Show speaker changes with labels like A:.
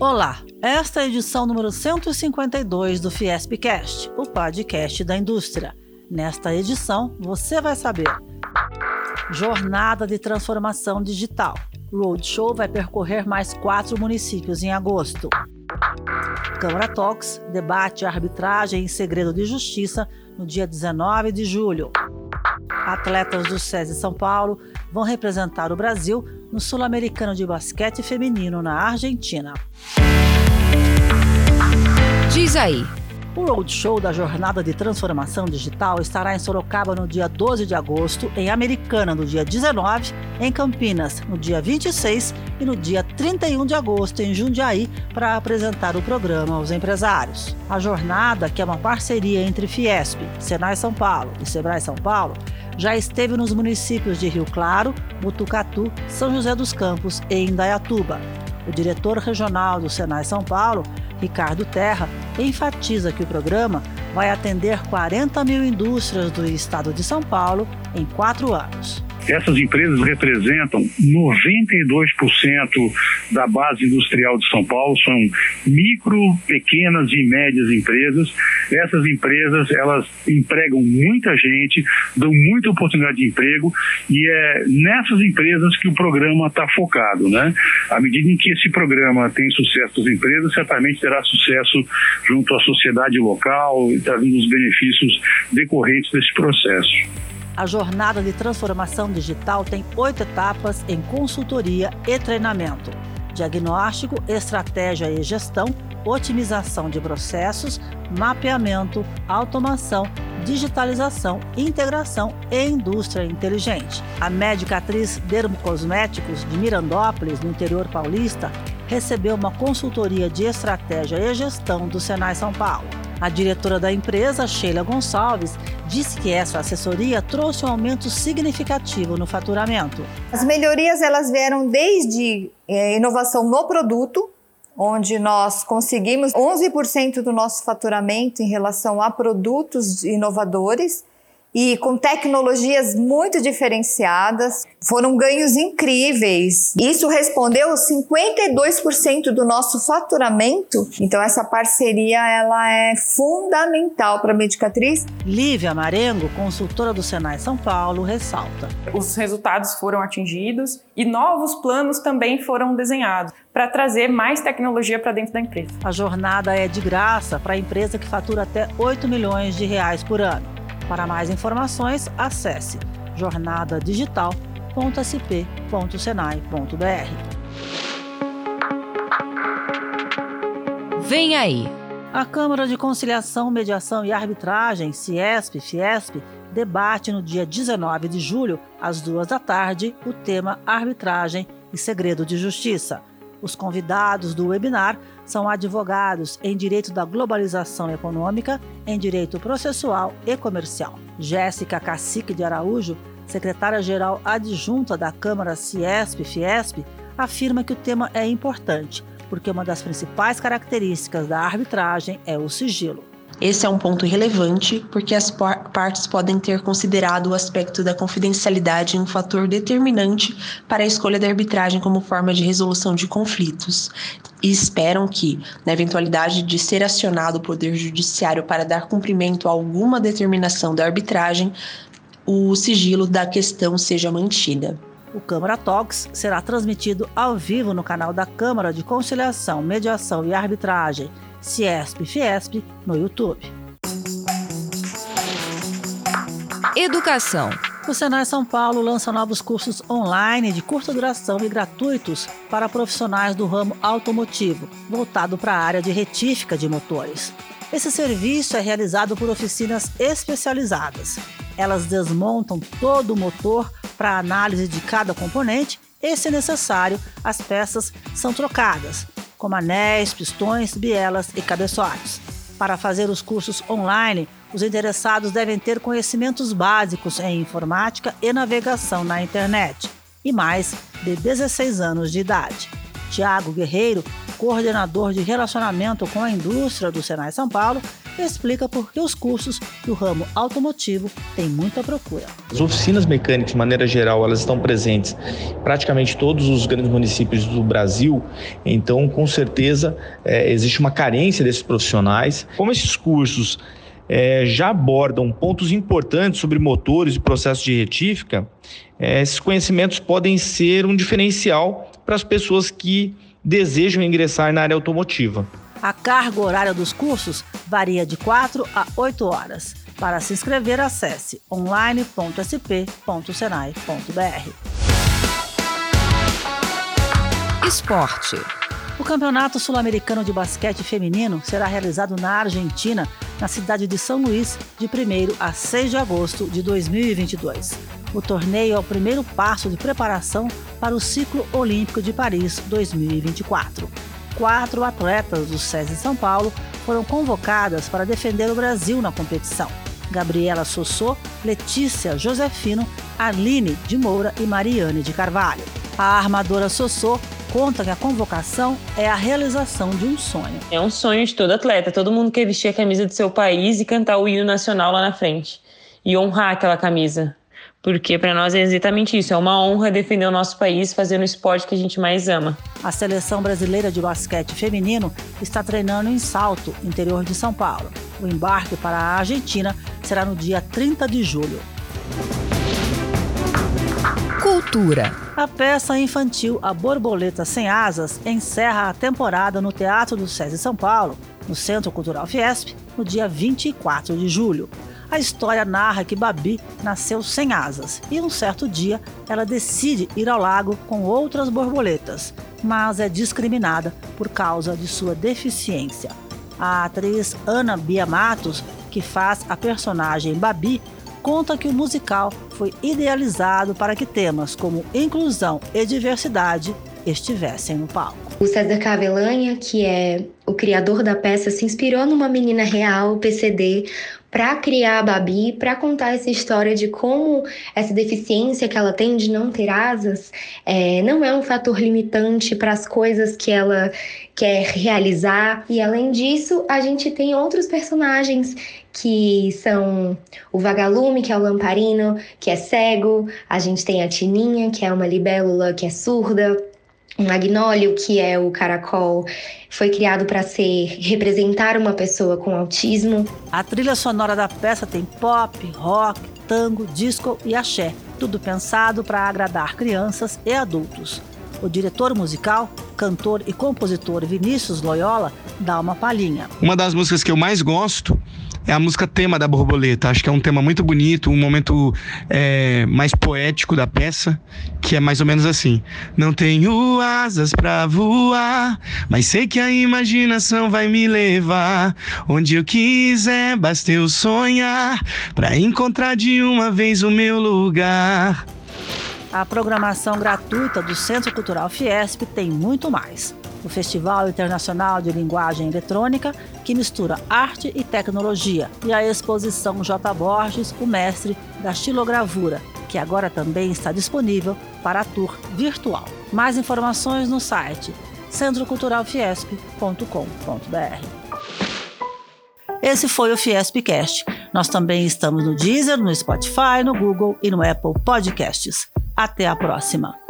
A: Olá, esta é a edição número 152 do Fiespcast, o podcast da indústria. Nesta edição, você vai saber: Jornada de Transformação Digital. Roadshow vai percorrer mais quatro municípios em agosto. Câmara Talks debate arbitragem em segredo de justiça no dia 19 de julho. Atletas do SESI São Paulo vão representar o Brasil no Sul-Americano de Basquete Feminino na Argentina.
B: Diz aí.
A: O Roadshow da Jornada de Transformação Digital estará em Sorocaba no dia 12 de agosto, em Americana no dia 19, em Campinas no dia 26 e no dia 31 de agosto em Jundiaí para apresentar o programa aos empresários. A jornada, que é uma parceria entre Fiesp, Senai São Paulo e Sebrae São Paulo, já esteve nos municípios de Rio Claro, Butucatu, São José dos Campos e Indaiatuba. O diretor regional do Senai São Paulo, Ricardo Terra, enfatiza que o programa vai atender 40 mil indústrias do estado de São Paulo em quatro anos.
C: Essas empresas representam 92% da base industrial de São Paulo, são micro, pequenas e médias empresas. Essas empresas, elas empregam muita gente, dão muita oportunidade de emprego e é nessas empresas que o programa está focado, né? À medida em que esse programa tem sucesso das empresas, certamente terá sucesso junto à sociedade local, trazendo os benefícios decorrentes desse processo.
A: A jornada de transformação digital tem oito etapas em consultoria e treinamento: diagnóstico, estratégia e gestão, otimização de processos, mapeamento, automação, digitalização, integração e indústria inteligente. A médica atriz Dermocosméticos de Mirandópolis, no interior paulista, recebeu uma consultoria de estratégia e gestão do Senai São Paulo. A diretora da empresa, Sheila Gonçalves, disse que essa assessoria trouxe um aumento significativo no faturamento.
D: As melhorias elas vieram desde é, inovação no produto, onde nós conseguimos 11% do nosso faturamento em relação a produtos inovadores e com tecnologias muito diferenciadas. Foram ganhos incríveis. Isso respondeu 52% do nosso faturamento. Então essa parceria ela é fundamental para a Medicatriz.
A: Lívia Marengo, consultora do Senai São Paulo, ressalta:
E: Os resultados foram atingidos e novos planos também foram desenhados para trazer mais tecnologia para dentro da empresa.
A: A jornada é de graça para a empresa que fatura até 8 milhões de reais por ano. Para mais informações, acesse jornadadigital.sp.senai.br.
B: Vem aí!
A: A Câmara de Conciliação, Mediação e Arbitragem, CIESP, Fiesp, debate no dia 19 de julho, às duas da tarde, o tema Arbitragem e Segredo de Justiça. Os convidados do webinar são advogados em direito da globalização econômica, em direito processual e comercial. Jéssica Cacique de Araújo, secretária-geral adjunta da Câmara Ciesp-Fiesp, afirma que o tema é importante, porque uma das principais características da arbitragem é o sigilo.
F: Esse é um ponto relevante porque as partes podem ter considerado o aspecto da confidencialidade um fator determinante para a escolha da arbitragem como forma de resolução de conflitos e esperam que, na eventualidade de ser acionado o Poder Judiciário para dar cumprimento a alguma determinação da arbitragem, o sigilo da questão seja mantida.
A: O Câmara Talks será transmitido ao vivo no canal da Câmara de Conciliação, Mediação e Arbitragem Ciesp Fiesp no YouTube.
B: Educação.
A: O Senai São Paulo lança novos cursos online de curta duração e gratuitos para profissionais do ramo automotivo, voltado para a área de retífica de motores. Esse serviço é realizado por oficinas especializadas. Elas desmontam todo o motor para análise de cada componente e, se necessário, as peças são trocadas, como anéis, pistões, bielas e cabeçotes. Para fazer os cursos online, os interessados devem ter conhecimentos básicos em informática e navegação na internet e mais de 16 anos de idade. Tiago Guerreiro, coordenador de relacionamento com a indústria do Senai São Paulo, explica por que os cursos do ramo automotivo têm muita procura.
B: As oficinas mecânicas, de maneira geral, elas estão presentes em praticamente todos os grandes municípios do Brasil, então, com certeza, é, existe uma carência desses profissionais. Como esses cursos é, já abordam pontos importantes sobre motores e processos de retífica, é, esses conhecimentos podem ser um diferencial para as pessoas que desejam ingressar na área automotiva.
A: A carga horária dos cursos varia de 4 a 8 horas. Para se inscrever, acesse online.sp.senai.br.
G: Esporte.
A: O Campeonato Sul-Americano de Basquete Feminino será realizado na Argentina, na cidade de São Luís, de 1 a 6 de agosto de 2022. O torneio é o primeiro passo de preparação para o ciclo olímpico de Paris 2024. Quatro atletas do SESI São Paulo foram convocadas para defender o Brasil na competição. Gabriela Sossô, Letícia Josefino, Aline de Moura e Mariane de Carvalho. A armadora Sossô conta que a convocação é a realização de um sonho.
H: É um sonho de todo atleta. Todo mundo quer vestir a camisa do seu país e cantar o hino nacional lá na frente. E honrar aquela camisa. Porque para nós é exatamente isso, é uma honra defender o nosso país fazendo o esporte que a gente mais ama.
A: A seleção brasileira de basquete feminino está treinando em Salto, interior de São Paulo. O embarque para a Argentina será no dia 30 de julho.
G: Cultura.
A: A peça infantil A Borboleta Sem Asas encerra a temporada no Teatro do SESI São Paulo, no Centro Cultural Fiesp, no dia 24 de julho. A história narra que Babi nasceu sem asas e um certo dia ela decide ir ao lago com outras borboletas, mas é discriminada por causa de sua deficiência. A atriz Ana Bia Matos, que faz a personagem Babi, conta que o musical foi idealizado para que temas como inclusão e diversidade estivessem no palco.
I: O César Cavelanha, que é o criador da peça, se inspirou numa menina real, PCD, para criar a Babi, para contar essa história de como essa deficiência que ela tem de não ter asas é, não é um fator limitante para as coisas que ela quer realizar. E além disso, a gente tem outros personagens que são o vagalume, que é o lamparino, que é cego, a gente tem a Tininha, que é uma libélula que é surda, o magnólio, que é o caracol, foi criado para ser representar uma pessoa com autismo.
A: A trilha sonora da peça tem pop, rock, tango, disco e axé, tudo pensado para agradar crianças e adultos. O diretor musical, cantor e compositor Vinícius Loyola dá uma palhinha.
J: Uma das músicas que eu mais gosto é a música tema da borboleta. Acho que é um tema muito bonito, um momento é, mais poético da peça, que é mais ou menos assim: Não tenho asas para voar, mas sei que a imaginação vai me levar onde eu quiser, basta eu sonhar para encontrar de uma vez o meu lugar.
A: A programação gratuita do Centro Cultural Fiesp tem muito mais o Festival Internacional de Linguagem Eletrônica, que mistura arte e tecnologia, e a exposição J. Borges, o mestre da xilogravura, que agora também está disponível para a tour virtual. Mais informações no site centroculturalfiesp.com.br. Esse foi o Fiespcast. Nós também estamos no Deezer, no Spotify, no Google e no Apple Podcasts. Até a próxima!